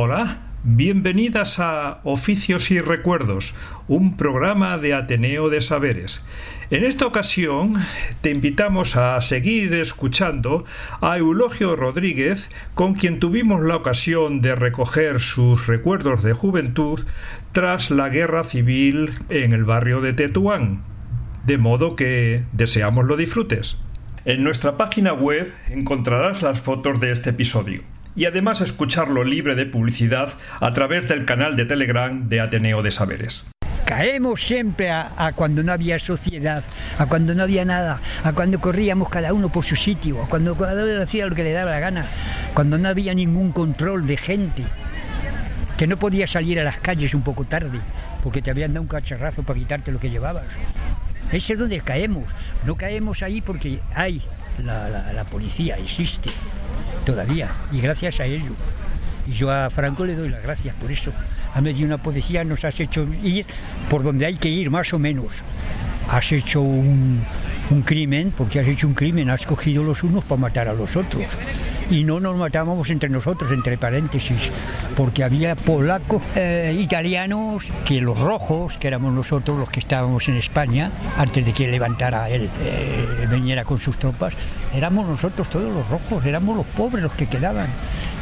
Hola, bienvenidas a Oficios y Recuerdos, un programa de Ateneo de Saberes. En esta ocasión te invitamos a seguir escuchando a Eulogio Rodríguez, con quien tuvimos la ocasión de recoger sus recuerdos de juventud tras la guerra civil en el barrio de Tetuán. De modo que deseamos lo disfrutes. En nuestra página web encontrarás las fotos de este episodio y además escucharlo libre de publicidad a través del canal de Telegram de Ateneo de Saberes. Caemos siempre a, cuando no había sociedad, a cuando no había nada, a cuando corríamos cada uno por su sitio, a cuando cada uno hacía lo que le daba la gana, cuando no había ningún control de gente, que no podías salir a las calles un poco tarde, porque te habían dado un cacharrazo para quitarte lo que llevabas. Ese es donde caemos. No caemos ahí porque hay la, policía, existe todavía, y gracias a ello. Y yo a Franco le doy las gracias por eso. Ha medido una poesía, nos has hecho ir por donde hay que ir, más o menos. Has hecho un, un crimen, porque has hecho un crimen, has cogido los unos para matar a los otros. Y no nos matábamos entre nosotros, entre paréntesis, porque había polacos, eh, italianos, que los rojos, que éramos nosotros los que estábamos en España, antes de que levantara él, eh, viniera con sus tropas, éramos nosotros todos los rojos, éramos los pobres los que quedaban.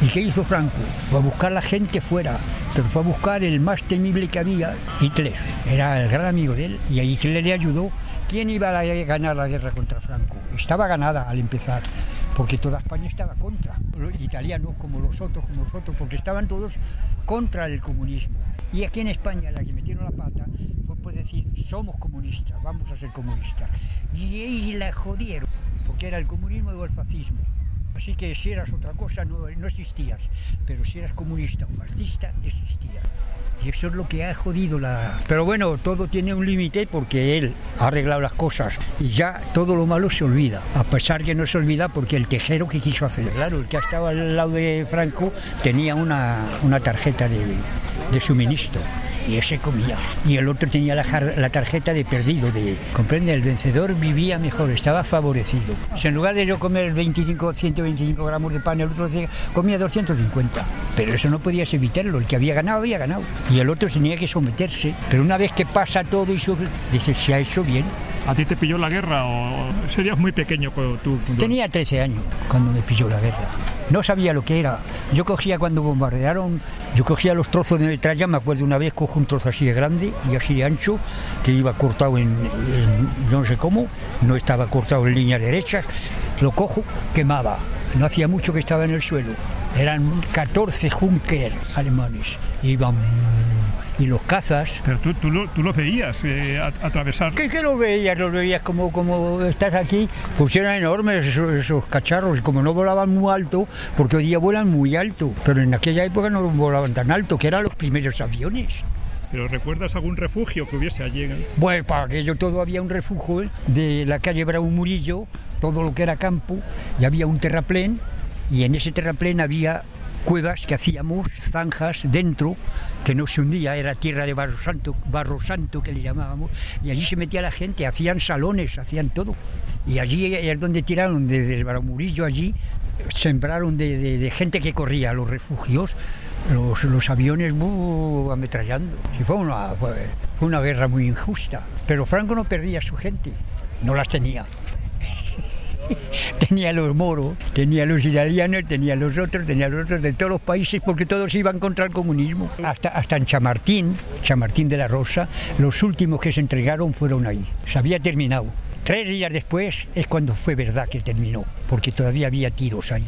¿Y qué hizo Franco? Fue a buscar la gente fuera, pero fue a buscar el más temible que había, Hitler. Era el gran amigo de él, y a Hitler le ayudó ¿Quién iba a ganar la guerra contra Franco? Estaba ganada al empezar, porque toda España estaba contra, los italianos como los otros, como los otros, porque estaban todos contra el comunismo. Y aquí en España la que metieron la pata fue decir, somos comunistas, vamos a ser comunistas. Y, ahí la jodieron, porque era el comunismo o el fascismo. Así que si eras otra cosa no, no existías, pero si eras comunista o fascista, existías. Y eso es lo que ha jodido la... Pero bueno, todo tiene un límite porque él ha arreglado las cosas y ya todo lo malo se olvida. A pesar que no se olvida porque el tejero que quiso hacer. Claro, el que estaba al lado de Franco tenía una, una tarjeta de, de suministro y ese comía. Y el otro tenía la, la, tarjeta de perdido, de, comprende, el vencedor vivía mejor, estaba favorecido. Si en lugar de yo comer 25, 125 gramos de pan, el otro comía 250. Pero eso no podías evitarlo, el que había ganado había ganado. Y el otro tenía que someterse. Pero una vez que pasa todo y dice, se ha hecho bien. ¿A ti te pilló la guerra o serías muy pequeño cuando tú? Tenía 13 años cuando me pilló la guerra. No sabía lo que era. Yo cogía cuando bombardearon, yo cogía los trozos de metralla, me acuerdo una vez cojo un trozo así de grande y así de ancho, que iba cortado en, no sé cómo, no estaba cortado en líneas derechas, lo cojo, quemaba. No hacía mucho que estaba en el suelo. Eran 14 Junker alemanes. Iban y los cazas. Pero tú, tú, lo, tú los veías eh, atravesar. ¿Qué, ¿Qué los veías? Los veías como, como estás aquí, pues eran enormes esos, cacharros y como no volaban muy alto, porque hoy día vuelan muy alto, pero en aquella época no volaban tan alto, que eran los primeros aviones. ¿Pero recuerdas algún refugio que hubiese allí? Bueno, para aquello todo había un refugio ¿eh? de la calle Bravo Murillo, todo lo que era campo, y había un terraplén, y en ese terraplén había cuevas que hacíamos, zanjas dentro, que no se hundía, era tierra de barro santo, barro santo que le llamábamos, y allí se metía la gente, hacían salones, hacían todo. Y allí es donde tiraron, desde el Murillo allí, sembraron de, gente que corría los refugios, los, aviones uh, ametrallando. fue, una, fue una guerra muy injusta, pero Franco no perdía a su gente, no las tenía. tenía los moros, tenía los italianos, tenía los otros, tenía los otros de todos los países porque todos iban contra el comunismo. Hasta, hasta en Chamartín, Chamartín de la Rosa, los últimos que se entregaron fueron ahí. Se había terminado. Tres días después es cuando fue verdad que terminó, porque todavía había tiros ahí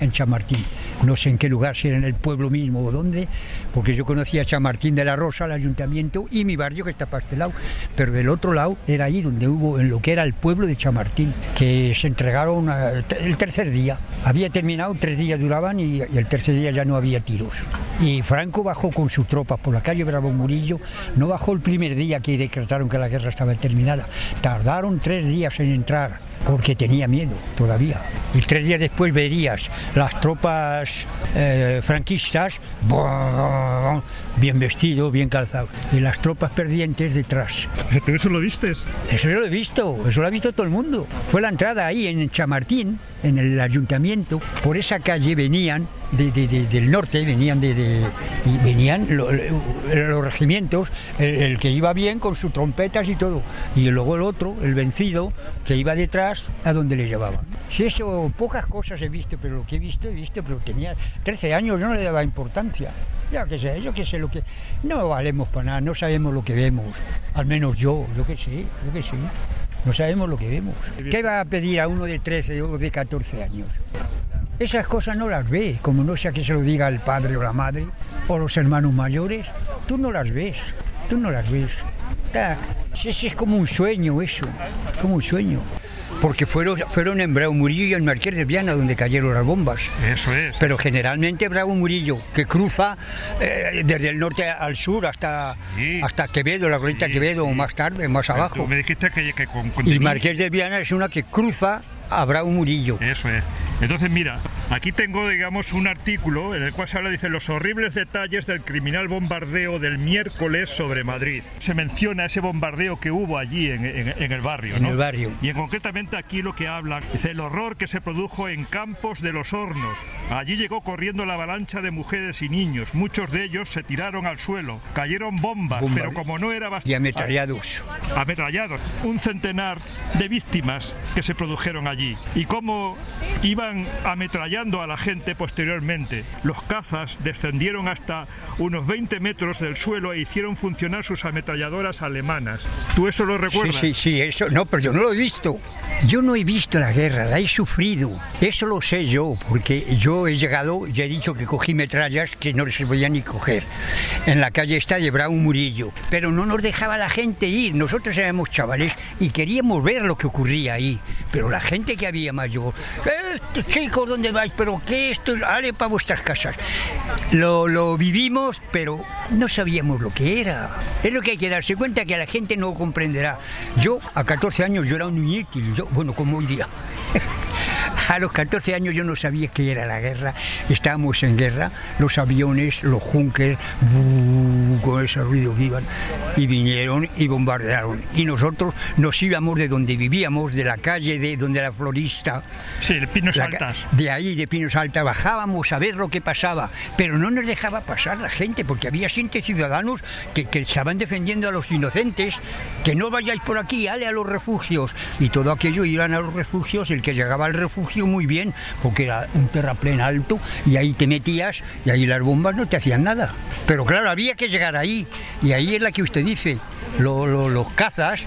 en Chamartín. No sé en qué lugar, si era en el pueblo mismo o dónde, porque yo conocía Chamartín de la Rosa, el ayuntamiento y mi barrio que está para este lado. Pero del otro lado era ahí donde hubo, en lo que era el pueblo de Chamartín, que se entregaron el tercer día. Había terminado, tres días duraban y, y el tercer día ya no había tiros. Y Franco bajó con sus tropas por la calle Bravo Murillo, no bajó el primer día que decretaron que la guerra estaba terminada. Tardaron tres días en entrar porque tenía miedo todavía. Y tres días después verías las tropas eh, franquistas bien vestidos, bien calzados, y las tropas perdientes detrás. ¿Tú eso lo viste? Eso yo lo he visto, eso lo ha visto todo el mundo. Fue la entrada ahí en Chamartín, en el ayuntamiento, por esa calle venían de, de, de, del norte, venían de, venían lo, los regimientos, el, que iba bien con sus trompetas y todo, y luego el otro, el vencido, que iba detrás a donde le llevaban. Si eso, pocas cosas he visto, pero lo que he visto, he visto, pero tenía 13 años, yo no le daba importancia. Ya que sé, yo que sé lo que. No valemos para nada, no sabemos lo que vemos. Al menos yo, yo que sé, yo que sé. No sabemos lo que vemos. ¿Qué va a pedir a uno de 13 o de 14 años? Esas cosas no las ve, como no sea que se lo diga el padre o la madre o los hermanos mayores. Tú no las ves, tú no las ves. Es, es como un sueño eso, como un sueño porque fueron, fueron en Bravo Murillo y en Marqués de Viana donde cayeron las bombas. Eso es. Pero generalmente Bravo Murillo, que cruza eh, desde el norte al sur hasta, sí. hasta Quevedo, la Gorrita sí, Quevedo, sí. o más tarde, más Pero abajo. Me dijiste que, que con, Y Marqués de Viana es una que cruza a Bravo Murillo. Eso es. Entonces, mira, aquí tengo, digamos, un artículo en el cual se habla, dice, los horribles detalles del criminal bombardeo del miércoles sobre Madrid. Se menciona ese bombardeo que hubo allí en, en, en el barrio, En ¿no? el barrio. Y en concretamente aquí lo que habla, dice, el horror que se produjo en Campos de los Hornos. Allí llegó corriendo la avalancha de mujeres y niños. Muchos de ellos se tiraron al suelo. Cayeron bombas, Bomba. pero como no era bastante... Y ametrallados. Ametrallados. Un centenar de víctimas que se produjeron allí. Y cómo iban ametrallando a la gente posteriormente. Los cazas descendieron hasta unos 20 metros del suelo e hicieron funcionar sus ametralladoras alemanas. ¿Tú eso lo recuerdas? Sí, sí, sí, eso no, pero yo no lo he visto. Yo no he visto la guerra, la he sufrido. Eso lo sé yo, porque yo he llegado, ya he dicho que cogí metrallas que no se podía ni coger. En la calle está de Bravo Murillo. Pero no nos dejaba la gente ir. Nosotros éramos chavales y queríamos ver lo que ocurría ahí. Pero la gente que había mayor, estos chicos, ¿dónde vais? ¿Pero qué esto? Ale para vuestras casas. Lo, lo vivimos, pero no sabíamos lo que era. Es lo que hay que darse cuenta que la gente no comprenderá. Yo, a 14 años, yo era un inútil. Yo, bueno, como hoy día. A los 14 años yo no sabía qué era la guerra. Estábamos en guerra, los aviones, los junkers, con ese ruido que iban, y vinieron y bombardearon. Y nosotros nos íbamos de donde vivíamos, de la calle, de donde la florista. Sí, de Pinos la, Altas. De ahí, de Pinos Altas, bajábamos a ver lo que pasaba. Pero no nos dejaba pasar la gente, porque había gente ciudadanos que, que estaban defendiendo a los inocentes, que no vayáis por aquí, ale a los refugios. Y todo aquello iban a los refugios, el que llegaba al refugio muy bien, porque era un terraplén alto y ahí te metías y ahí las bombas no te hacían nada. Pero claro, había que llegar ahí y ahí es la que usted dice. Lo, lo, los cazas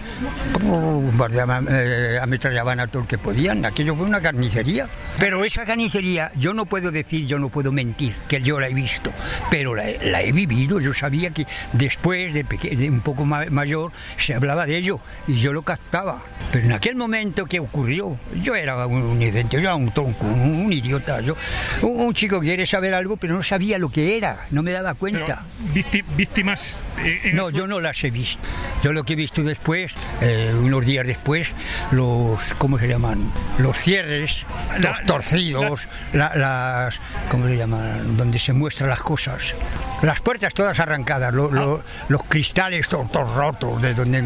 bombardeaban, eh, ametrallaban a todo el que podían. Aquello fue una carnicería. Pero esa carnicería, yo no puedo decir, yo no puedo mentir, que yo la he visto, pero la, la he vivido. Yo sabía que después de, de un poco ma mayor se hablaba de ello y yo lo captaba. Pero en aquel momento que ocurrió, yo era un, un yo era un tronco, un, un idiota. Yo, un, un, chico que quiere saber algo, pero no sabía lo que era, no me daba cuenta. Pero, víctimas. Eh, no, yo no las he visto. Yo lo que he visto después, eh, unos días después, los, ¿cómo se llaman? Los cierres, la, los torcidos, la, la, las, ¿cómo se llaman? Donde se muestran las cosas. Las puertas todas arrancadas, lo, ah. lo, los cristales todos, todos, rotos, de donde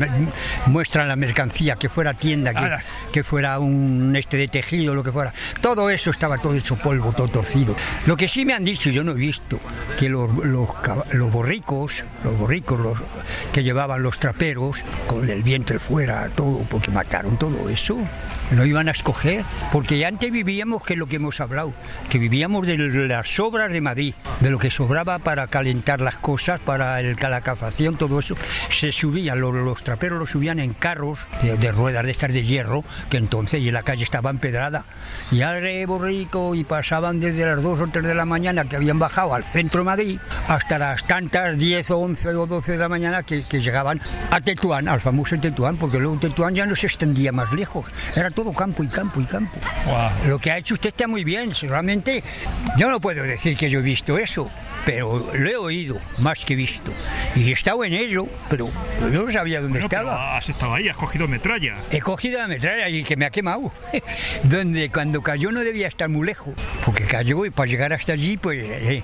muestran la mercancía, que fuera tienda, que, ah, que fuera un este de tejido, lo que fuera. Todo eso estaba todo hecho polvo, todo torcido. Lo que sí me han dicho, yo no he visto, que los, los, los borricos, los borricos los, que llevaban los traperos, con el vientre fuera, todo, porque mataron todo eso. No iban a escoger, porque antes vivíamos, que lo que hemos hablado, que vivíamos de las sobras de Madrid, de lo que sobraba para calentar las cosas, para el, la todo eso, se subían, los, traperos los subían en carros de, ruedas de estas de hierro, que entonces y la calle estaba empedrada, y al borrico y pasaban desde las 2 o 3 de la mañana que habían bajado al centro de Madrid hasta las tantas 10 o 11 o 12 de la mañana que, que llegaban a Tetuán, al famoso Tetuán, porque luego Tetuán ya no se extendía más lejos, era todo campo y campo y campo. Lo que ha hecho usted está muy bien, realmente yo no puedo decir que yo he visto eso, pero lo he oído más que visto. Y he estado en ello, pero yo no sabía dónde Bueno, pero estaba. has estado ahí, has cogido metralla. He cogido la metralla y que me ha quemado. Donde cuando cayó no debía estar muy lejos. Porque cayó y para llegar hasta allí, pues eh,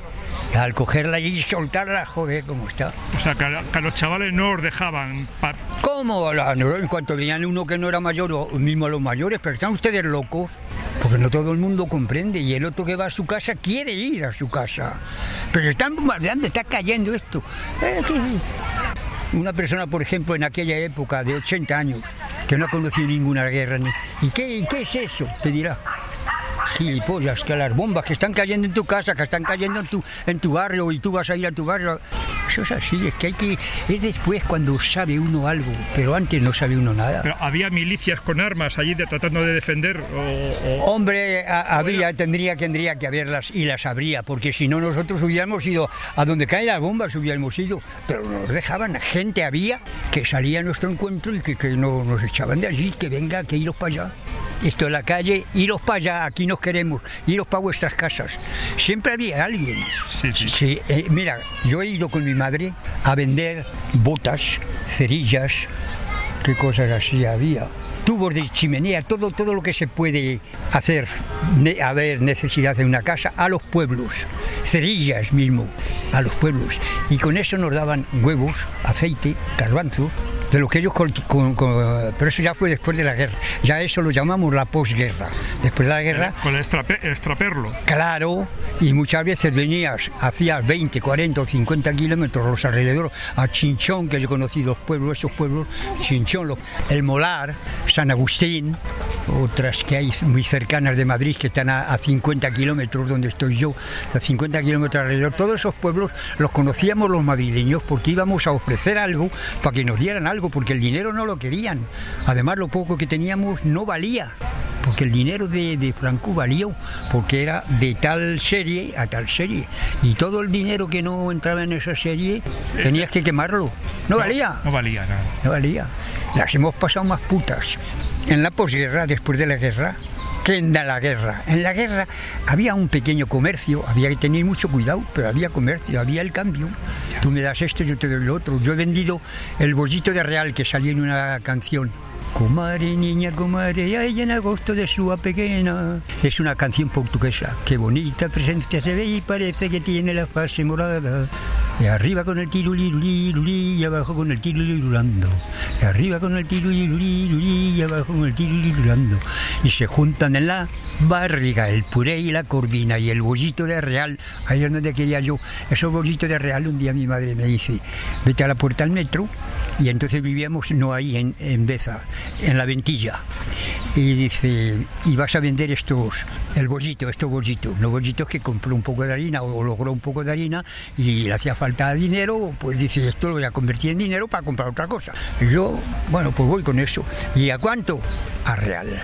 al cogerla allí y soltarla, joder, cómo está. O sea, que a, que a los chavales no os dejaban. pa- ¿Cómo? La- no, En cuanto veían uno que no era mayor, o mismo los mayores, pero están ustedes locos. Porque no todo el mundo comprende y el otro que va a su casa quiere ir a su casa. Pero están bombardeando, está cayendo esto. Eh, Una persona, por ejemplo, en aquella época de 80 años, que no ha conocido ninguna guerra, ¿y qué, qué es eso? Te dirá. Gilipollas, que las bombas que están cayendo en tu casa, que están cayendo en tu, en tu barrio y tú vas a ir a tu barrio. Eso es así, es que hay que. Es después cuando sabe uno algo, pero antes no sabe uno nada. Pero había milicias con armas allí de- tratando de defender. O, o- Hombre, a- había, tendría, tendría que haberlas y las habría, porque si no nosotros hubiéramos ido a donde caen las bombas, hubiéramos ido, pero nos dejaban, gente había que salía a nuestro encuentro y que, que no, nos echaban de allí, que venga, que iros para allá. Esto es la calle, iros para allá, aquí nos queremos, iros para vuestras casas. Siempre había alguien. Sí, sí. Sí, eh, mira, yo he ido con mi madre a vender botas, cerillas, qué cosas así había. Tubos de chimenea, todo, todo lo que se puede hacer, ne- haber necesidad en una casa, a los pueblos, cerillas mismo, a los pueblos. Y con eso nos daban huevos, aceite, garbanzos, de lo que ellos con, con- con- pero eso ya fue después de la guerra. Ya eso lo llamamos la posguerra. Después de la guerra, con el, extrape- el extraperlo. Claro, y muchas veces venías, hacías 20, 40 o 50 kilómetros los alrededores a Chinchón, que yo conocí los pueblos, esos pueblos, Chinchón, el Molar, San Agustín, otras que hay muy cercanas de Madrid que están a, a 50 kilómetros donde estoy yo, a 50 kilómetros alrededor. Todos esos pueblos los conocíamos los madrileños porque íbamos a ofrecer algo para que nos dieran algo, porque el dinero no lo querían. Además, lo poco que teníamos no valía porque el dinero de, de Franco valía porque era de tal serie a tal serie y todo el dinero que no entraba en esa serie tenías que quemarlo no valía No valía nada. no valía las hemos pasado más putas en la posguerra después de la guerra en la guerra. En la guerra había un pequeño comercio, había que tener mucho cuidado, pero había comercio, había el cambio. Tú me das esto, yo te doy lo otro. Yo he vendido el bollito de real que salía en una canción. Comadre, niña, comadre, ay, en agosto de su pequeña. Es una canción portuguesa. Qué bonita presencia se ve y parece que tiene la fase morada. Y arriba con el tirulirulirulí y abajo con el tirulirulando. Y arriba con el tirulirulirulí y abajo con el tirulirulando. Y se juntan en la barriga el puré y la cordina y el bollito de real. Es donde quería yo. Esos bollitos de real, un día mi madre me dice, vete a la puerta del metro. Y entonces vivíamos, no ahí, en, en Beza, en la Ventilla. Y dice, y vas a vender estos, el bollito, estos bollitos. Los bollitos que compró un poco de harina o logró un poco de harina y le hacía falta dinero, pues dice, esto lo voy a convertir en dinero para comprar otra cosa. Yo, bueno, pues voy con eso. ¿Y a cuánto? A real.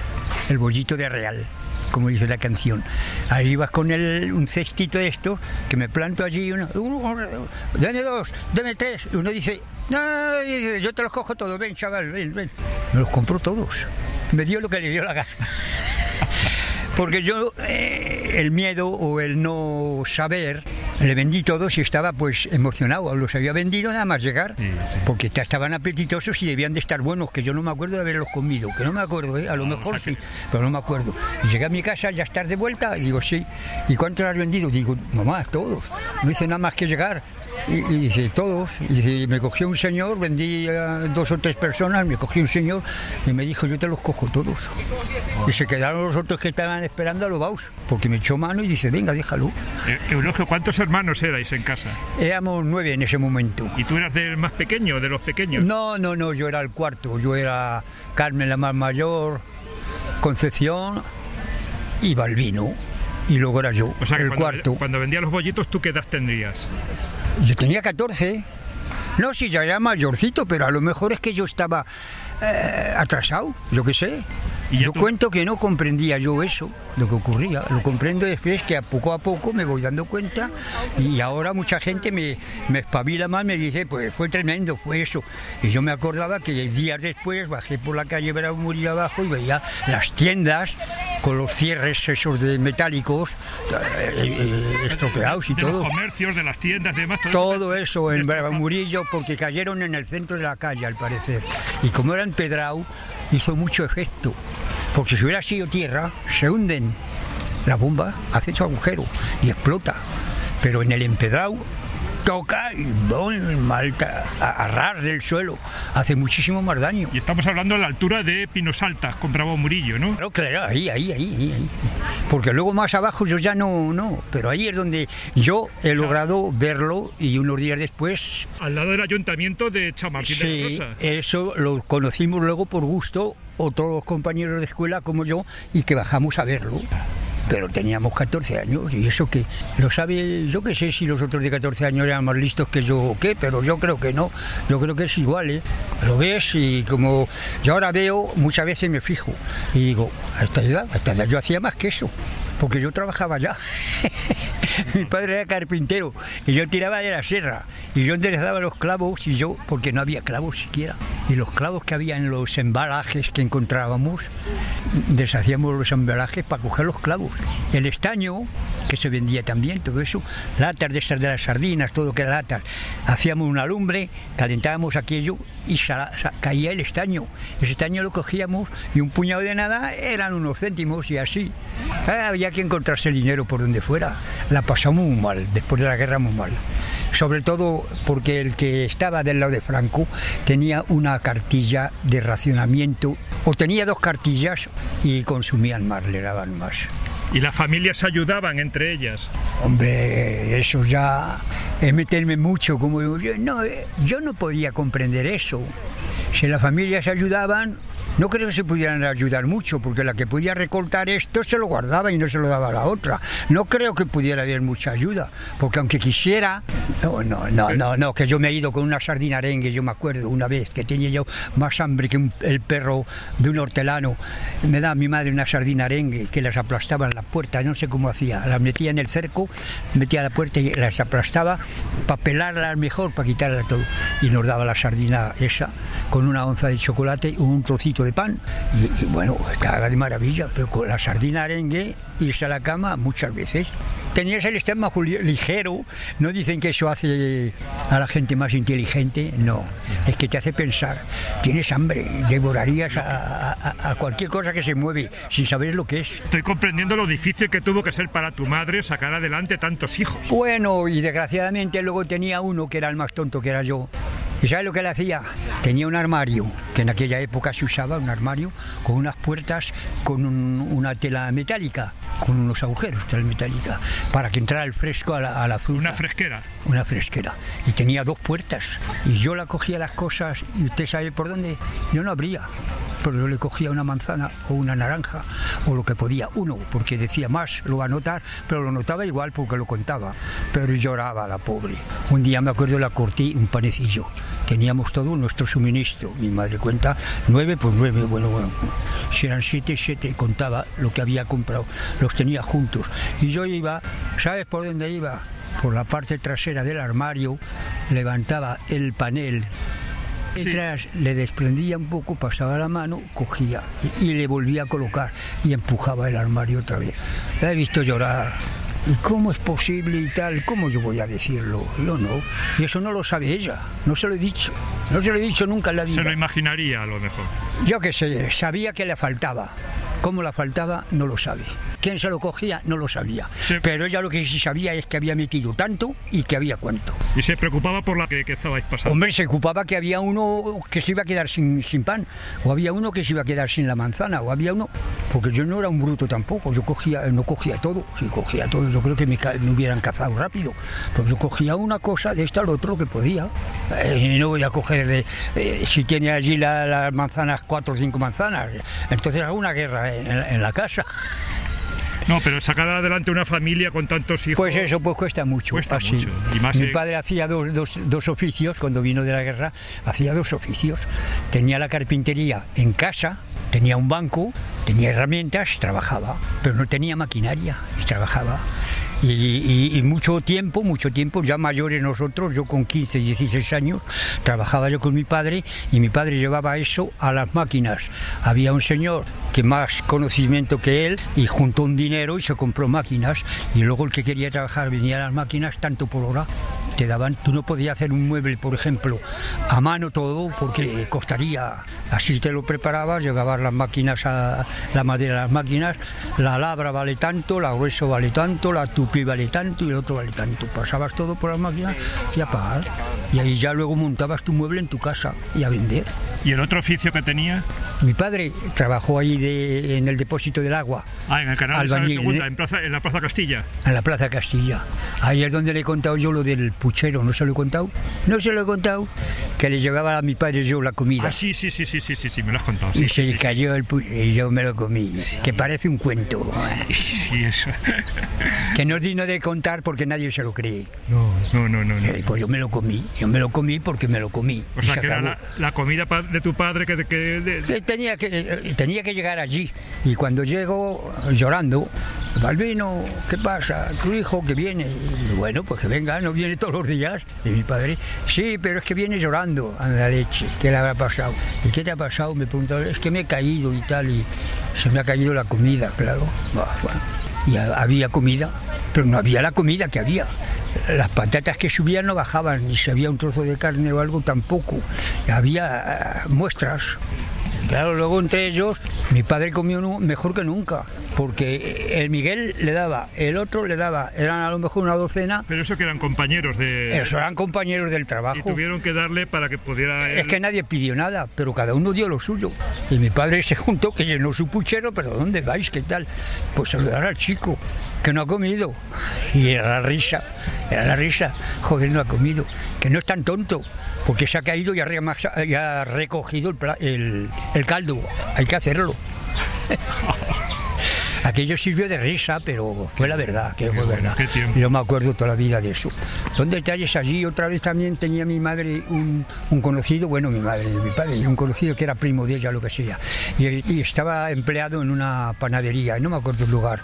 El bollito de real como dice la canción. Ahí vas con el, un cestito de esto, que me planto allí, uno, uno, dame dos, dame tres. Uno dice, no, yo te los cojo todos, ven chaval, ven, ven. Me los compró todos. Me dio lo que le dio la gana. Porque yo, eh, el miedo o el no saber, le vendí todos y estaba pues emocionado. Los había vendido nada más llegar, Sí, sí. porque ta- estaban apetitosos y debían de estar buenos, que yo no me acuerdo de haberlos comido, que no me acuerdo, ¿eh? a lo mejor sí, pero no me acuerdo. Y llegué a mi casa, ya estar de vuelta, y digo, sí. ¿Y cuántos has vendido? Digo, mamá, todos. No hice nada más que llegar. Y, y dice, todos. Y dice, me cogió un señor, vendí a dos o tres personas, me cogió un señor y me dijo, yo te los cojo todos. Y se quedaron los otros que estaban esperando a los baus, porque me echó mano y dice, venga, déjalo. Eh, Eulogio, ¿cuántos hermanos erais en casa? Éramos nueve en ese momento. ¿Y tú eras del más pequeño, de los pequeños? No, no, no, yo era el cuarto, yo era Carmen la más mayor, Concepción y Balbino. Y luego era yo, O sea, el cuando, cuarto. cuando vendía los bollitos, ¿tú qué edad tendrías? Yo tenía 14. No, si ya era mayorcito, pero a lo mejor es que yo estaba eh, atrasado, yo qué sé. ¿Y Yo tú- cuento que no comprendía yo eso, lo que ocurría. Lo comprendo después que a poco a poco me voy dando cuenta y ahora mucha gente me, me espabila más, me dice, pues fue tremendo, fue eso. Y yo me acordaba que días después bajé por la calle Bravo Murillo abajo y veía las tiendas con los cierres esos de metálicos eh, eh, estropeados y de todo. los comercios, de las tiendas, de demás. Todo eso en Bravo Murillo porque cayeron en el centro de la calle al parecer. Y como era empedrado, hizo mucho efecto. Porque si hubiera sido tierra, se hunden. La bomba hace su agujero y explota. Pero en el empedrado toca y ¡bum! malta a, a ras del suelo. Hace muchísimo más daño. Y estamos hablando a la altura de Pinos Altas, con Bravo Murillo, ¿no? Claro, claro, ahí, ahí, ahí, ahí. Porque luego más abajo yo ya no, no. Pero ahí es donde yo he logrado verlo y unos días después Al lado del ayuntamiento de Chamartín de Sí, la Rosa. eso lo conocimos luego por gusto, otros compañeros de escuela como yo, y que bajamos a verlo. Pero teníamos 14 años y eso que lo sabe, yo que sé si los otros de 14 años eran más listos que yo o qué, pero yo creo que no, yo creo que es igual, ¿eh? Lo ves y como yo ahora veo, muchas veces me fijo y digo, a esta edad, a esta edad yo hacía más que eso, porque yo trabajaba ya. Mi padre era carpintero y yo tiraba de la serra y yo enderezaba los clavos y yo, porque no había clavos siquiera, y los clavos que había en los embalajes que encontrábamos, deshacíamos los embalajes para coger los clavos. El estaño, que se vendía también, todo eso, latas de esas de las sardinas, todo que era latas, hacíamos una lumbre, calentábamos aquello y sa- sa- caía el estaño. Ese estaño lo cogíamos y un puñado de nada eran unos céntimos y así. Ah, había que encontrarse el dinero por donde fuera. La pasamos muy mal, después de la guerra muy mal. Sobre todo porque el que estaba del lado de Franco tenía una cartilla de racionamiento, o tenía dos cartillas y consumían más, le daban más. Y las familias ayudaban entre ellas. Hombre, eso ya es meterme mucho, como yo no, yo no podía comprender eso. Si las familias ayudaban, no creo que se pudieran ayudar mucho, porque la que podía recortar esto se lo guardaba y no se lo daba a la otra. No creo que pudiera haber mucha ayuda, porque aunque quisiera, no, no, no, no, no, que yo me he ido con una sardina arengue, yo me acuerdo una vez que tenía yo más hambre que un- el perro de un hortelano. Me da mi madre una sardina arengue que las aplastaba en la puerta, no sé cómo hacía, las metía en el cerco, metía a la puerta y las aplastaba para pelarlas mejor, para quitarlas todo. Y nos daba la sardina esa con una onza de chocolate un trocito de pan. Y, y bueno, estaba de maravilla, pero con la sardina arengue, irse a la cama muchas veces. Tenías el estómago li- ligero, no dicen que eso hace a la gente más inteligente, no, es que te hace pensar, tienes hambre, devorarías a, a- a cualquier cosa que se mueve sin saber lo que es. Estoy comprendiendo lo difícil que tuvo que ser para tu madre sacar adelante tantos hijos. Bueno, y desgraciadamente luego tenía uno que era el más tonto que era yo. ¿Y sabes lo que le hacía? Tenía un armario, que en aquella época se usaba, un armario con unas puertas con un- una tela metálica, con unos agujeros, tela metálica, para que entrara el fresco a la, a la fruta. Una fresquera. Una fresquera. Y tenía dos puertas. Y yo la cogía las cosas, y usted sabe por dónde. Yo no abría. Pero yo le cogía una manzana o una naranja, o lo que podía, uno, porque decía más, lo va a notar, pero lo notaba igual porque lo contaba. Pero lloraba la pobre. Un día me acuerdo la corté un panecillo. Teníamos todo nuestro suministro. Mi madre cuenta nueve por nueve. Bueno, bueno. Si eran siete, siete. Contaba lo que había comprado. Los tenía juntos. Y yo iba, ¿sabes por dónde iba? por la parte trasera del armario, levantaba el panel. Detrás le desprendía un poco, pasaba la mano, cogía y, y le volvía a colocar y empujaba el armario otra vez. La he visto llorar. ¿Y cómo es posible y tal? ¿Cómo yo voy a decirlo? Yo no. Y eso no lo sabe ella. No se lo he dicho. No se lo he dicho nunca en la vida. Se lo imaginaría a lo mejor. Yo qué sé, sabía que le faltaba. Cómo la faltaba, no lo sabe. ¿Quién se lo cogía? No lo sabía. Sí. Pero ella lo que sí sabía es que había metido tanto y que había cuánto. Y se preocupaba por la que, que estabais pasando. Hombre, se ocupaba que había uno que se iba a quedar sin, sin pan, o había uno que se iba a quedar sin la manzana, o había uno... Porque yo no era un bruto tampoco, yo cogía, no cogía todo, si cogía todo, yo creo que me, me hubieran cazado rápido. Pero yo cogía una cosa de esta al otro que podía. Eh, no voy a coger de... eh, si tiene allí la- las manzanas, cuatro o cinco manzanas, entonces hago una guerra en, en la casa. No, pero sacar adelante una familia con tantos hijos. Pues eso pues cuesta mucho. Cuesta así. mucho. Y más Mi padre hacía dos, dos- dos oficios, cuando vino de la guerra, hacía dos oficios. Tenía la carpintería en casa, tenía un banco, tenía herramientas, trabajaba, pero no tenía maquinaria y trabajaba. Y, y- y mucho tiempo, mucho tiempo, ya mayores nosotros, yo con 15, 16 años, trabajaba yo con mi padre y mi padre llevaba eso a las máquinas. Había un señor que más conocimiento que él y juntó un dinero y se compró máquinas y luego el que quería trabajar venía a las máquinas tanto por hora. Te daban, tú no podías hacer un mueble, por ejemplo, a mano todo porque costaría. Así te lo preparabas, llevabas las máquinas a la madera las máquinas, la labra vale tanto, la grueso vale tanto, la tupí vale tanto y el otro vale tanto. Pasabas todo por las máquinas y a pagar. Y ahí ya luego montabas tu mueble en tu casa y a vender. ¿Y el otro oficio que tenía? Mi padre trabajó ahí de- en el depósito del agua, Ah, en el canal de Isabel Albañil, II, ¿eh? en, plaza- en la Plaza Castilla. en la Plaza Castilla. Ahí es donde le he contado yo lo del puchero, ¿no se lo he contado? No se lo he contado, que le llevaba a mi padre yo la comida. Ah, sí, sí, sí, sí, sí, sí, sí, me lo has contado. Sí, Y se le cayó el pu- y yo me lo comí, que parece un cuento, sí, eso. que no es digno de contar porque nadie se lo cree. No, no, no, no. no. Eh, Pues yo me lo comí, yo me lo comí porque me lo comí. O sea, se que era la, la comida de tu padre que... que de- Que tenía que eh, tenía que llegar allí y cuando llego llorando Balbino qué pasa tu hijo que viene y, bueno pues que venga no viene todos los días y mi padre sí pero es que viene llorando anda leche qué le habrá pasado y qué te ha pasado me preguntaba es que me he caído y tal y se me ha caído la comida claro bueno. Y ha- había comida pero no había la comida que había las patatas que subían no bajaban, ni si había un trozo de carne o algo tampoco. Había eh, muestras. Y Claro, luego entre ellos, mi padre comió mejor que nunca, porque el Miguel le daba, el otro le daba, eran a lo mejor una docena, Pero eso que eran compañeros de... eso eran compañeros del Y trabajo. tuvieron que darle para que pudiera... él- Es que nadie pidió nada, pero cada uno dio lo suyo. Y mi padre se juntó, que llenó su puchero, pero ¿dónde vais? ¿Qué tal? Pues saludar al chico, que no ha comido. Y era la risa, era la risa. Joder, no ha comido. Que no es tan tonto, porque se ha caído y ha, remasa- y ha recogido el, pla- el- el caldo. Hay que hacerlo. Aquello sirvió de risa, pero fue la verdad, que fue verdad. Yo me acuerdo toda la vida de eso. Son detalles allí. Otra vez también tenía mi madre un, un conocido, bueno, mi madre y mi padre, un conocido que era primo de ella, lo que sea. Y, y estaba empleado en una panadería, y no me acuerdo el lugar.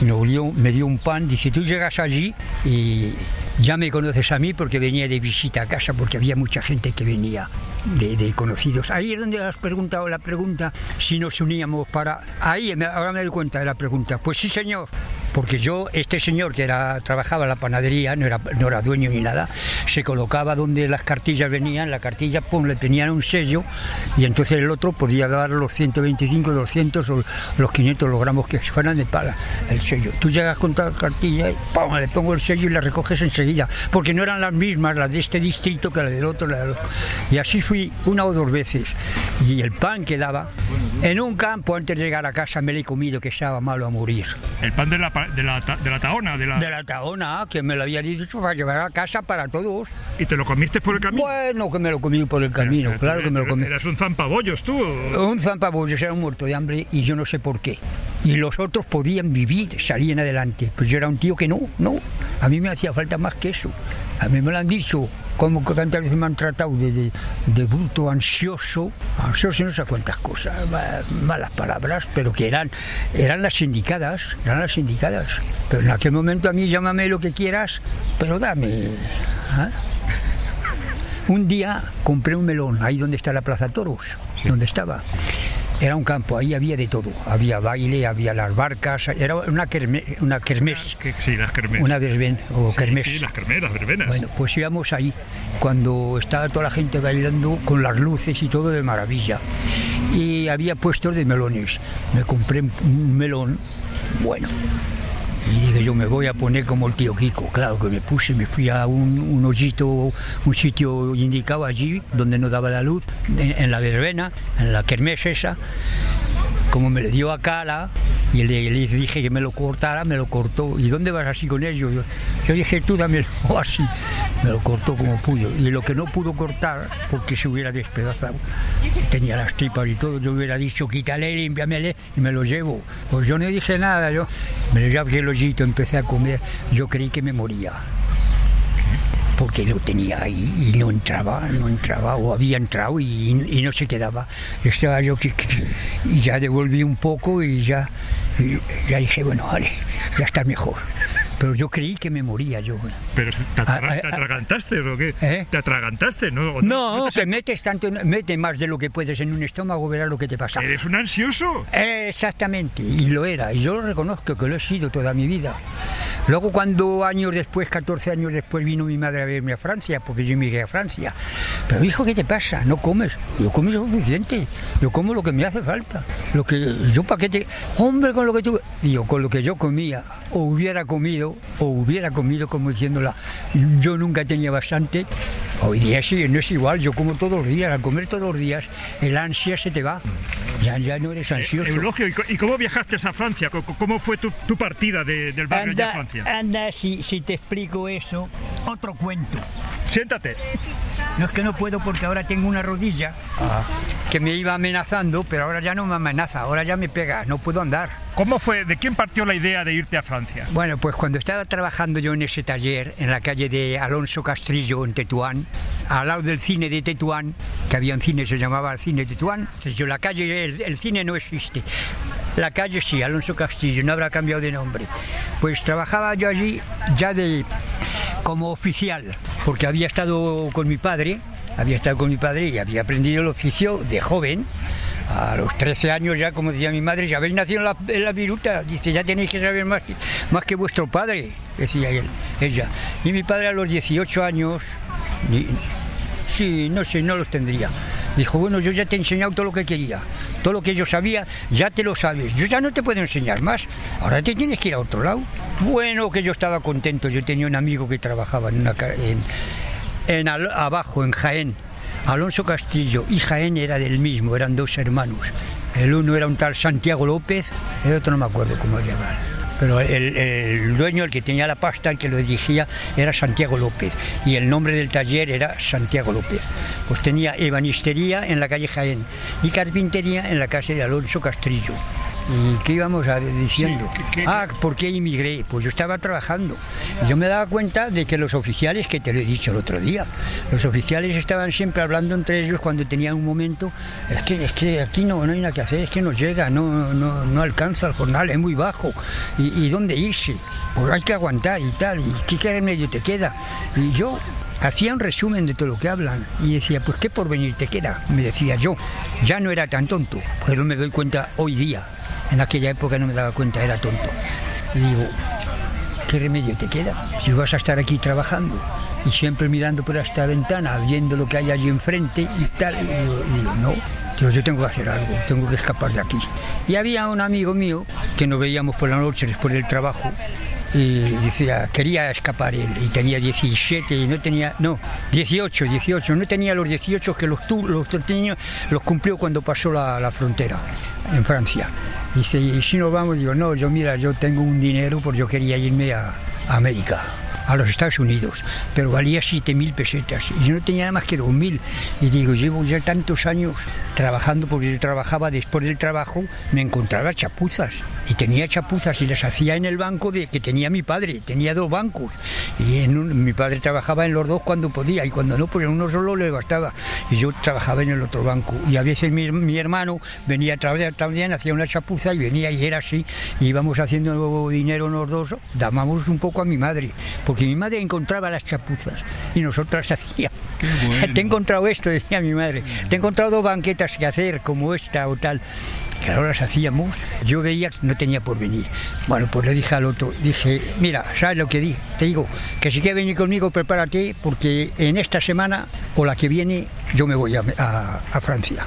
Y me dio, me dio un pan, dice, tú llegas allí y ya me conoces a mí porque venía de visita a casa, porque había mucha gente que venía de, de conocidos. Ahí es donde has preguntado la pregunta si nos uníamos para... Ahí, ahora me doy cuenta de la pregunta. Pues sí, señor. Porque yo, este señor que era, trabajaba en la panadería, no era, no era dueño ni nada, se colocaba donde las cartillas venían, la cartilla, pum, le tenían un sello y entonces el otro podía dar los 125, 200 o los 500 los gramos que fueran de pala, el sello. Tú llegas con la cartilla y pum, le pongo el sello y la recoges enseguida, porque no eran las mismas las de este distrito que la del otro, la del otro. Y así fui una o dos veces. Y el pan que daba, en un campo antes de llegar a casa me lo he comido que estaba malo a morir. El pan de la, de la, de la taona, de la... De la taona, que me lo había dicho para llevar a casa para todos. ¿Y te lo comiste por el camino? Bueno, que me lo comí por el camino, Pero- claro que me lo comí. Eras un zampabollos tú. Un zampabollos era un muerto de hambre y yo no sé por qué. Y los otros podían vivir, salían adelante. Pues yo era un tío que no, no. A mí me hacía falta más que eso. A mí me lo han dicho, como que tantas veces me han tratado de, de, de bruto, ansioso, ansioso y no sé cuántas cosas, ma- malas palabras, pero que eran, eran las indicadas, eran las indicadas. Pero en aquel momento a mí llámame lo que quieras, pero dame. ¿ah? Un día compré un melón, ahí donde está la Plaza Toros, donde estaba. Era un campo, ahí había de todo. Había baile, había las barcas, era una, kerme- una kermés, sí, las kermés. una verben o kermés. Sí, las kermés, las verbenas. Bueno, pues íbamos ahí, cuando estaba toda la gente bailando con las luces y todo de maravilla. Y había puestos de melones. Me compré un melón, bueno. Y dije, yo me voy a poner como el tío Kiko. Claro que me puse, me fui a un, un hoyito, un sitio indicado allí, donde no daba la luz, en, en la verbena, en la kermés esa como me le dio a cara, Y le, dije que me lo cortara, me lo cortó. ¿Y dónde vas así con ello? Yo, yo dije, tú dámelo así. Me lo cortó como pudo. Y lo que no pudo cortar, porque se hubiera despedazado, tenía las tripas y todo, yo hubiera dicho, quítale, límpiamele y me lo llevo. Pues yo no dije nada, yo me lo llevé el hoyito, empecé a comer. Yo creí que me moría porque lo tenía ahí y no entraba, no entraba, o había entrado y, y no se quedaba. Estaba yo que, que- y ya devolví un poco y ya, y ya dije, bueno, vale, ya está mejor. Pero yo creí que me moría yo. Pero te, Ah, ah, te ah. atragantaste o qué? ¿Eh? ¿Te atragantaste? No, ¿O No, te- metes tanto, mete más de lo que puedes en un estómago, verás lo que te pasa. Eres un ansioso. Exactamente, y lo era, y yo lo reconozco que lo he sido toda mi vida. Luego cuando años después, 14 años después, vino mi madre a verme a Francia, porque yo emigré a Francia. Pero hijo, ¿qué te pasa? ¿No comes? Yo como suficiente, yo como lo que me hace falta. Lo que yo para qué te... Hombre, con lo que tú... Digo, con lo que yo comía, o hubiera comido, o hubiera comido como diciéndola, yo nunca tenía bastante. Hoy día sí, no es igual, yo como todos los días, al comer todos los días, el ansia se te va. Ya, ya no eres ansioso. Eulogio, ¿y co- ¿y cómo viajaste a Francia? ¿Cómo fue tu, tu partida de- del barrio allá a Anda, Francia? anda si, si te explico eso, otro cuento. Siéntate. No es que no puedo porque ahora tengo una rodilla que me iba amenazando, pero ahora ya no me amenaza, ahora ya me pega, no puedo andar. ¿Cómo fue? ¿De quién partió la idea de irte a Francia? Bueno, pues cuando estaba trabajando yo en ese taller, en la calle de Alonso Castrillo, en Tetuán, al lado del cine de Tetuán, que había un cine, se llamaba el cine Tetuán, entonces yo la calle, el, el cine no existe. La calle sí, Alonso Castillo, no habrá cambiado de nombre. Pues trabajaba yo allí ya de como oficial, porque había estado con mi padre, había estado con mi padre y había aprendido el oficio de joven. A los 13 años ya, como decía mi madre, ya habéis nacido en la, viruta. Dice, ya tenéis que saber más, que- vuestro padre, decía ella. Y mi padre a los 18 años, sí, no sé, no los tendría. Dijo, bueno, yo ya te he enseñado todo lo que quería. Todo lo que yo sabía, ya te lo sabes. Yo ya no te puedo enseñar más. Ahora te tienes que ir a otro lado. Bueno, que yo estaba contento. Yo tenía un amigo que trabajaba en una, en, en abajo, en Jaén. Alonso Castillo y Jaén era del mismo, eran dos hermanos. El uno era un tal Santiago López, el otro no me acuerdo cómo se llama. El, el dueño, el que tenía la pasta, el que lo dirigía, era Santiago López. Y el nombre del taller era Santiago López. Pues tenía ebanistería en la calle Jaén y carpintería en la casa de Alonso Castillo. ¿Y qué íbamos a diciendo? Sí, ¿qué- qué- ah, ¿por qué inmigré? Pues yo estaba trabajando. Y yo me daba cuenta de que los oficiales, que te lo he dicho el otro día, los oficiales estaban siempre hablando entre ellos cuando tenían un momento, es que, es que aquí no, no hay nada que hacer, es que no llega, no, no, no alcanza el jornal, es muy bajo. ¿Y, y dónde irse? Pues hay que aguantar y tal, ¿y qué, qué remedio te queda? Y yo hacía un resumen de todo lo que hablan y decía, pues qué porvenir te queda, me decía yo. Ya no era tan tonto, pero me doy cuenta hoy día. En aquella época no me daba cuenta, era tonto. Y digo, ¿qué remedio te queda? Si vas a estar aquí trabajando y siempre mirando por esta ventana, viendo lo que hay allí enfrente y tal. Y digo, no, digo, yo tengo que hacer algo, tengo que escapar de aquí. Y había un amigo mío que nos veíamos por la noche después del trabajo y decía, quería escapar él y tenía 17 y no tenía, no, 18, 18, no tenía los 18 que los, los tenía, los cumplió cuando pasó la, la frontera en Francia. Y dice, ¿y si nos vamos? Digo, no, yo mira, yo tengo un dinero porque yo quería irme a América a los Estados Unidos, pero valía 7.000 pesetas y yo no tenía nada más que 2.000 y digo, llevo ya tantos años trabajando porque yo trabajaba después del trabajo, me encontraba chapuzas y tenía chapuzas y las hacía en el banco de que tenía mi padre, tenía dos bancos y en un- mi padre trabajaba en los dos cuando podía y cuando no, pues en uno solo le bastaba y yo trabajaba en el otro banco. Y a veces mi, mi hermano venía a trabajar también, hacía una chapuza y venía y era así, y íbamos haciendo dinero los dos, dábamos un poco a mi madre, mi madre encontraba las chapuzas y nosotras hacíamos. Te he encontrado esto, decía mi madre, te he encontrado dos banquetas que hacer, como esta o tal. Claro, las hacíamos. Yo veía que no tenía por venir. Bueno, pues le dije al otro, dije, mira, ¿sabes lo que di? Te digo, que si quieres venir conmigo, prepárate, porque en esta semana o la que viene yo me voy a, a- a Francia.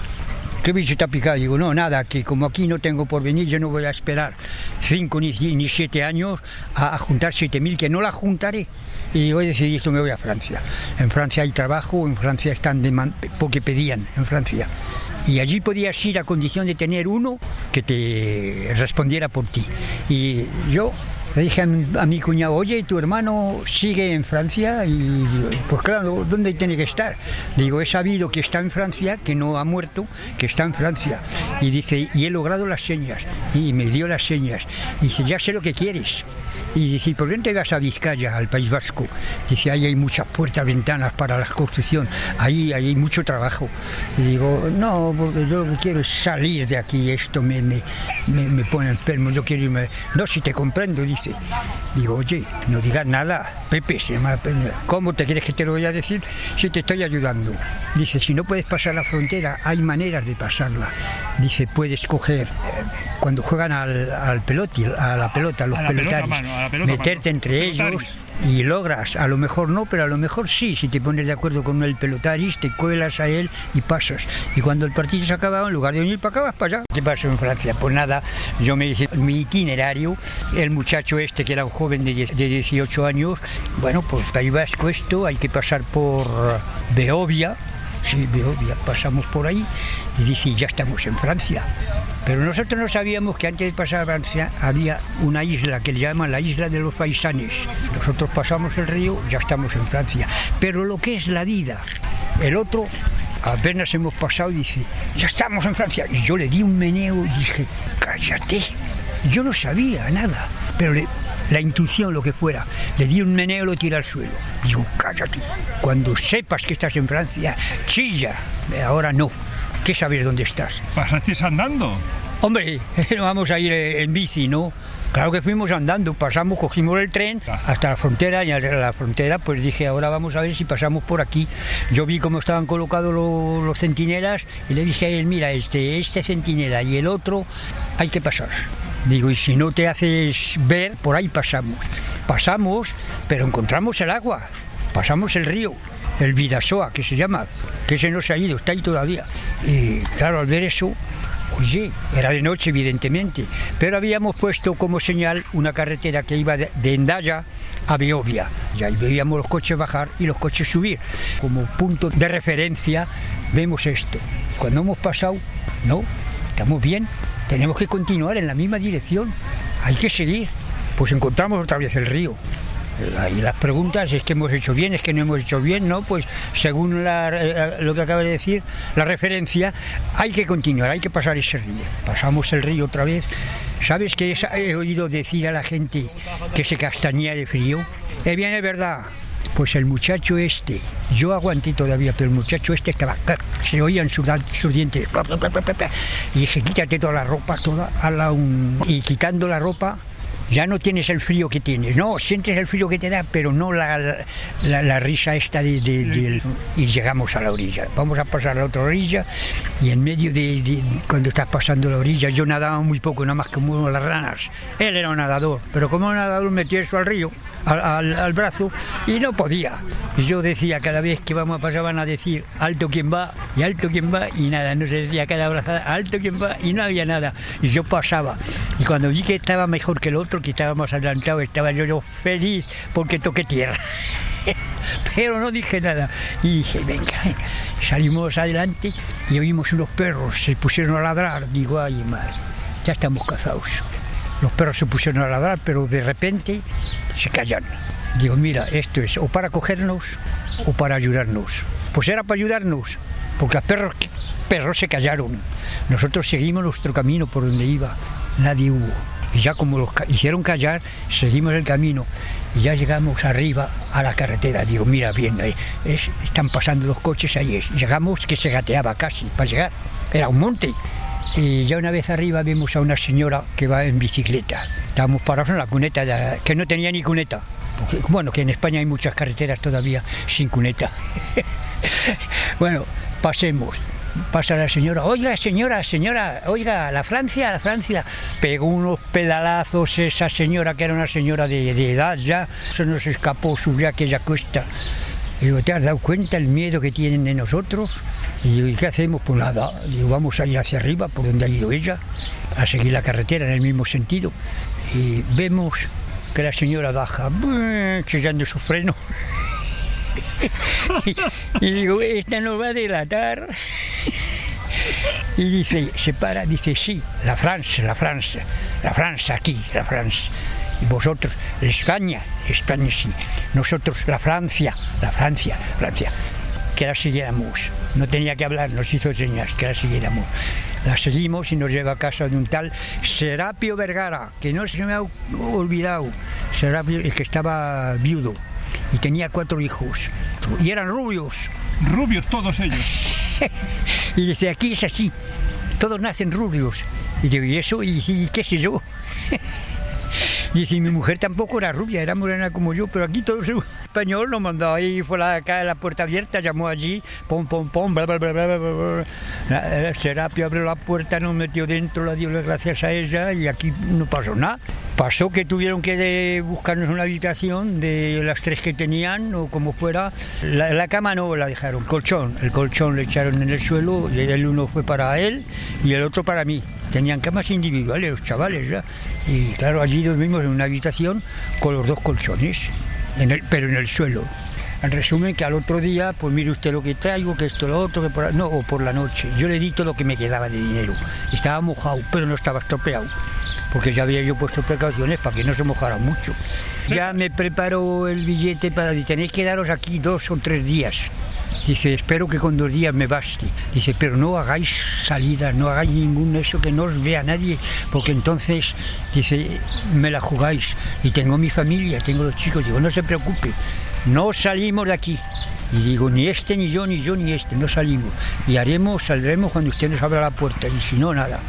¿Qué bicho ha picado? Digo, no, nada, que como aquí no tengo por venir, yo no voy a esperar cinco ni, ci- ni siete años a, a juntar siete mil, que no la juntaré. Y hoy decidí que me voy a Francia. En Francia hay trabajo, en Francia están deman- porque pedían, en Francia. Y allí podías ir a condición de tener uno que te respondiera por ti. Y yo le dije a mi, cuñado, oye, ¿tu hermano sigue en Francia? Y digo, pues claro, ¿dónde tiene que estar? Digo, he sabido que está en Francia, que no ha muerto, que está en Francia. Y dice, y he logrado las señas. Y me dio las señas. Y dice, ya sé lo que quieres. Y dice, ¿por qué no te vas a Vizcaya, al País Vasco? Dice, ahí hay muchas puertas, ventanas para la construcción, ahí, hay mucho trabajo. Y digo, no, porque yo quiero salir de aquí, esto me, me, me, me pone enfermo, yo quiero irme. No, si te comprendo, dice Digo, oye, no digas nada, Pepe, se llama ¿Cómo te quieres que te lo voy a decir si te estoy ayudando? Dice, si no puedes pasar la frontera, hay maneras de pasarla. Dice, puedes coger, cuando juegan al, al peloti, a la pelota, los pelotaris, meterte entre ellos y logras, a lo mejor no, pero a lo mejor sí, si te pones de acuerdo con el pelotaris, te cuelas a él y pasas. Y cuando el partido se acaba, en lugar de venir para acá, vas para allá. ¿Qué pasó en Francia? Pues nada, yo me hice mi itinerario, el muchacho este, que era un joven de 18 años, bueno, pues País Vasco esto, hay que pasar por Beovia, sí, Beovia, pasamos por ahí y dice, ya estamos en Francia. Pero nosotros no sabíamos que antes de pasar a Francia había una isla que le llaman la isla de los Faisanes. Nosotros pasamos el río, ya estamos en Francia. Pero lo que es la vida, el otro apenas hemos pasado dice, ya estamos en Francia. Y yo le di un meneo y dije, cállate. Yo no sabía nada, pero la intuición, lo que fuera, le di un meneo y lo tiré al suelo. Digo, cállate. Cuando sepas que estás en Francia, chilla. Ahora no. ¿Qué sabes dónde estás? ¿Pasaste andando? Hombre, no vamos a ir en bici, ¿no? Claro que fuimos andando, pasamos, cogimos el tren hasta la frontera y a la frontera pues dije, ahora vamos a ver si pasamos por aquí. Yo vi cómo estaban colocados los, centinelas y le dije a él, mira, este, este centinela y el otro hay que pasar. Digo, y si no te haces ver, por ahí pasamos. Pasamos, pero encontramos el agua, pasamos el río el Vidasoa, que se llama, que se ha ido, está ahí todavía. Y claro, al ver eso, oye, era de noche evidentemente, pero habíamos puesto como señal una carretera que iba de, Endaya a Beovia. Y ahí veíamos los coches bajar y los coches subir. Como punto de referencia vemos esto. Cuando hemos pasado, no, estamos bien, tenemos que continuar en la misma dirección, hay que seguir. Pues encontramos otra vez el río, y las preguntas es que hemos hecho bien, es que no hemos hecho bien, ¿no? Pues según eh, lo que acaba de decir, la referencia, hay que continuar, hay que pasar ese río. Pasamos el río otra vez. ¿Sabes que he oído decir a la gente que se castañea de frío? Eh bien, es verdad. Pues el muchacho este, yo aguanté todavía, pero el muchacho este estaba, se oían sus, sus dientes. Y dije, quítate toda la ropa, toda, a un... Y quitando la ropa, ya no tienes el frío que tienes, no, sientes el frío que te da, pero no la, la, risa esta de, Y llegamos a la orilla, vamos a pasar a la otra orilla y en medio de, cuando estás pasando la orilla, yo nadaba muy poco, nada más como las ranas. Él era un nadador, pero como un nadador metía eso al río, al, al, brazo, y no podía. Y yo decía, cada vez que vamos a pasar van a decir, alto quien va, y alto quien va, y nada, no se decía cada brazada, alto quien va, y no había nada. Y yo pasaba. Y cuando vi que estaba mejor que el otro, que estaba más adelantado, estaba yo, yo feliz porque toqué tierra. Pero no dije nada. Y dije, venga, salimos adelante y oímos unos perros, se pusieron a ladrar. Digo, ay, madre, ya estamos cazados. Los perros se pusieron a ladrar, pero de repente se callan. Digo, mira, esto es o para cogernos o para ayudarnos. Pues era para ayudarnos, porque los perros, perros se callaron. Nosotros seguimos nuestro camino por donde iba, nadie hubo. Y ya como los hicieron callar, seguimos el camino y ya llegamos arriba a la carretera. Digo, mira bien, están pasando los coches ahí. Llegamos que se gateaba casi para llegar. Era un monte. Y ya una vez arriba vimos a una señora que va en bicicleta. Estábamos parados en la cuneta, que no tenía ni cuneta. bueno, que en España hay muchas carreteras todavía sin cuneta. bueno, pasemos pasa la señora, oiga señora, señora, oiga, la Francia, la Francia, pegó unos pedalazos esa señora que era una señora de, edad ya, se nos escapó, subió aquella cuesta. Digo, ¿te has dado cuenta el miedo que tienen de nosotros? Y digo, ¿y qué hacemos? Pues nada, digo, vamos a ir hacia arriba, por donde ha ido ella, a seguir la carretera en el mismo sentido. Y vemos que la señora baja, chillando su freno. y digo, esta nos va a delatar. Y dice, se para, dice, sí, la Francia, la Francia, la Francia aquí, la Francia. Y vosotros, España, España sí. Nosotros, la Francia, la Francia, Francia. Que la siguiéramos. No tenía que hablar, nos hizo señas, que la siguiéramos. La seguimos y nos lleva a casa de un tal Serapio Vergara, que no se me ha olvidado. Serapio, el que estaba viudo. Y tenía cuatro hijos. Y eran rubios. Rubios todos ellos. y dice, aquí es así. Todos nacen rubios. Y digo, ¿y eso? ¿Y, y qué sé yo? Y si mi mujer tampoco era rubia, era morena como yo, pero aquí todo el español lo mandó ahí, fue la, acá, la puerta abierta, llamó allí, pom, pom, pom, bla, bla, bla, bla, bla. El Serapio abrió la puerta, nos metió dentro, la dio las gracias a ella y aquí no pasó nada. Pasó que tuvieron que de buscarnos una habitación de las tres que tenían o como fuera. La, la cama no la dejaron, colchón. El colchón le echaron en el suelo y el uno fue para él y el otro para mí. Tenían camas individuales los chavales ya. Y claro, allí en una habitación con los dos colchones, en el, pero en el suelo. En resumen, que al otro día, pues mire usted lo que traigo, que esto, lo otro, que por, no, o por la noche. Yo le di todo lo que me quedaba de dinero. Estaba mojado, pero no estaba estropeado, porque ya había yo puesto precauciones para que no se mojara mucho. Ya me preparó el billete para decir, tenéis que daros aquí dos o tres días. Dice, espero que con dos días me baste. Dice, pero no hagáis salidas, no hagáis ningún eso que no os vea nadie, porque entonces, dice, me la jugáis. Y tengo mi familia, tengo los chicos. Digo, no se preocupe, no salimos de aquí. Y digo, ni este, ni yo, ni yo, ni este, no salimos. Y haremos, saldremos cuando usted nos abra la puerta, y si no, nada.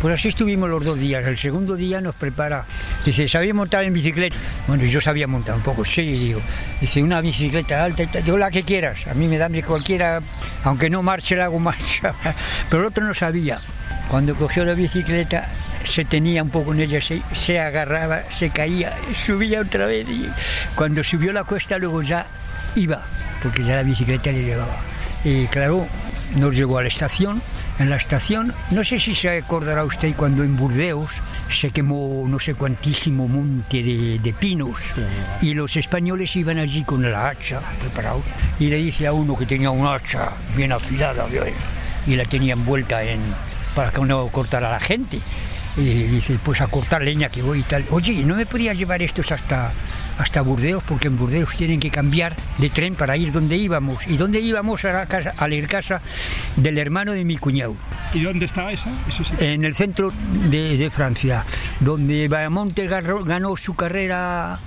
Pues así estuvimos los dos días. El segundo día nos prepara, dice, ¿sabía montar en bicicleta? Bueno, yo sabía montar un poco, sí, digo. Dice, una bicicleta alta, y tal. digo, la que quieras. A mí me da cualquiera, aunque no marche, la hago marcha. Pero el otro no sabía. Cuando cogió la bicicleta, se tenía un poco en ella, se, se agarraba, se caía, subía otra vez. Y cuando subió la cuesta, luego ya iba porque ya la bicicleta le llevaba. Y claro, nos llegó a la estación. En la estación, no sé si se acordará usted cuando en Burdeos se quemó no sé cuantísimo monte de, de pinos y los españoles iban allí con la hacha preparados y le dice a uno que tenía una hacha bien afilada y la tenía envuelta en para que no cortara a la gente y dice pues a cortar leña que voy y tal oye no me podía llevar estos hasta hasta Burdeos, porque en Burdeos tienen que cambiar de tren para ir donde íbamos. ¿Y dónde íbamos? A la casa, a la casa del hermano de mi cuñado. ¿Y dónde estaba esa? Eso sí. En el centro de, de Francia, donde Bayamonte ganó, ganó su carrera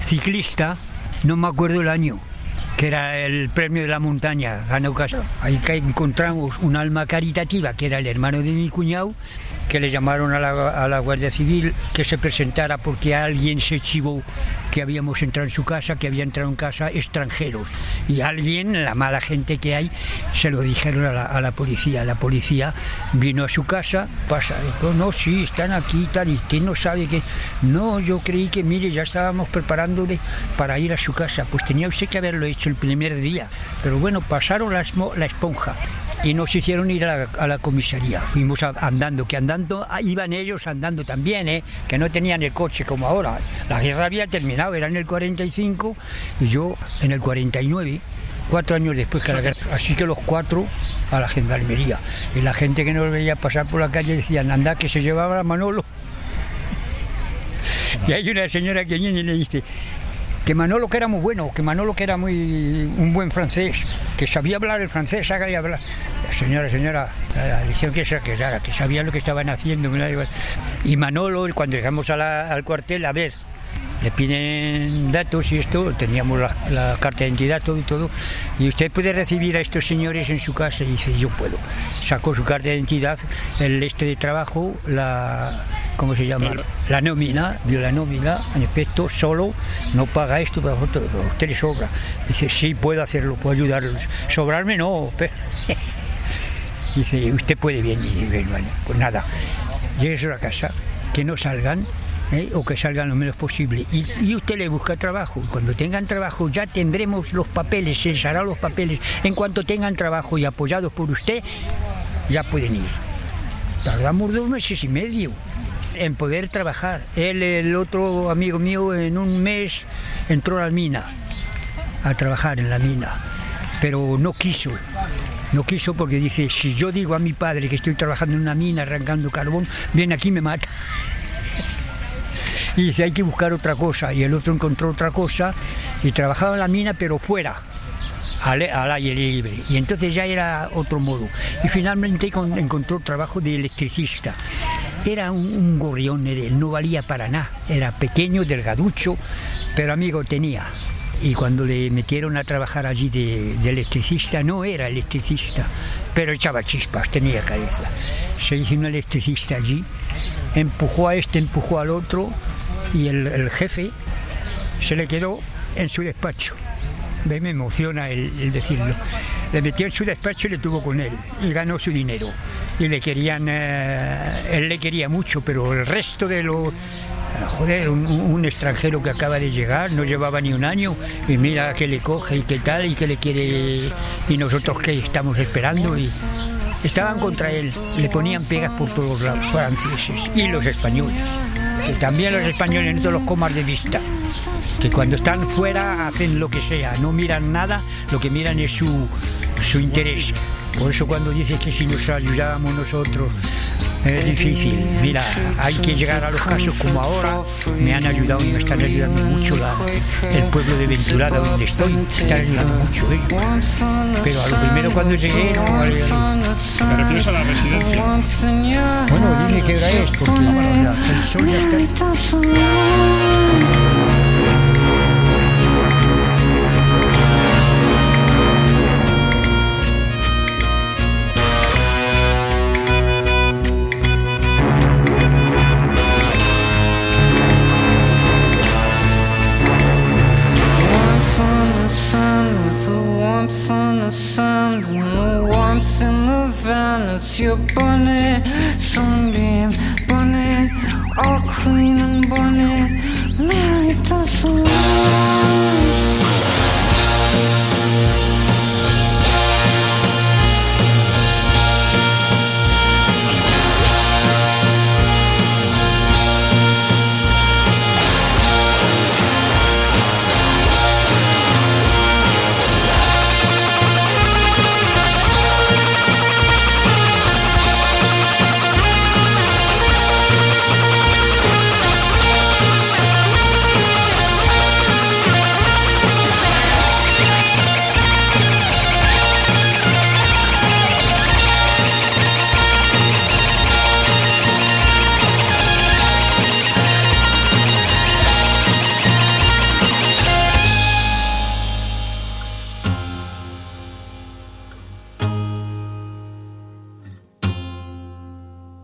ciclista, no me acuerdo el año que era el premio de la montaña, ganó casa. Ahí encontramos un alma caritativa, que era el hermano de mi cuñado, que le llamaron a la, a la, Guardia Civil que se presentara porque alguien se chivó que habíamos entrado en su casa, que había entrado en casa extranjeros. Y alguien, la mala gente que hay, se lo dijeron a la, a la policía. La policía vino a su casa, pasa, dijo, no, sí, están aquí tal, y que no sabe que... No, yo creí que, mire, ya estábamos preparándole para ir a su casa. Pues tenía usted que haberlo hecho el primer día. Pero bueno, pasaron la, esponja y nos hicieron ir a la, comisaría. Fuimos andando, que andando, iban ellos andando también, ¿eh? que no tenían el coche como ahora. La guerra había terminado, era en el 45 y yo en el 49 cuatro años después que la guerra. Así que los cuatro a la gendarmería. Y la gente que nos veía pasar por la calle decían, anda, que se llevaba a Manolo. Y hay una señora que viene y le dice, que Manolo que era muy bueno, que Manolo que era muy un buen francés, que sabía hablar el francés, hágale hablar. Señora, señora, la lección que se que sabía lo que estaban haciendo. Y Manolo, cuando llegamos a la, al cuartel, a ver, le piden datos y esto, teníamos la, la, carta de identidad, todo y todo, y usted puede recibir a estos señores en su casa, y dice, yo puedo. Sacó su carta de identidad, el este de trabajo, la, ¿cómo se llama? La nómina, vio la nómina, en efecto, solo, no paga esto, pero a usted le sobra. Dice, sí, puedo hacerlo, puedo ayudarlos. Sobrarme no, pero... Dice, usted puede bien, y bueno, pues nada, llegues a la casa, que no salgan, ¿eh? o que salgan lo menos posible. Y, usted le busca trabajo. Cuando tengan trabajo ya tendremos los papeles, se les hará los papeles. En cuanto tengan trabajo y apoyados por usted, ya pueden ir. Tardamos dos meses y medio en poder trabajar. Él, el otro amigo mío, en un mes entró a la mina, a trabajar en la mina, pero no quiso. No quiso porque dice, si yo digo a mi padre que estoy trabajando en una mina arrancando carbón, viene aquí y me mata. Y dice, hay que buscar otra cosa. Y el otro encontró otra cosa y trabajaba en la mina pero fuera, al, aire libre. Y entonces ya era otro modo. Y finalmente encontró trabajo de electricista. Era un, gorrión, no valía para nada. Era pequeño, delgaducho, pero amigo tenía. Y cuando le metieron a trabajar allí de, electricista, no era electricista, pero echaba chispas, tenía cabeza. Se hizo un electricista allí, empujó a este, empujó al otro, y el jefe se le quedó en su despacho me emociona el, decirlo. Le metió en su despacho y le tuvo con él y ganó su dinero. Y le querían, eh, él le quería mucho, pero el resto de los joder, un, extranjero que acaba de llegar, no llevaba ni un año, y mira que le coge y qué tal, y que le quiere, y nosotros que estamos esperando, y estaban contra él, le ponían pegas por todos los franceses y los españoles, también los españoles no los comas de vista que cuando están fuera hacen lo que sea, no miran nada, lo que miran es su, su interés. Por eso cuando dices que si nos ayudamos nosotros es difícil. Mira, hay que llegar a los casos como ahora. Me han ayudado y me están ayudando mucho el pueblo de Venturada donde estoy. Me están ayudando mucho ellos. Pero a lo primero cuando llegué no valía ¿Te refieres a la residencia? Bueno, dime qué hora es, porque el sol ya está.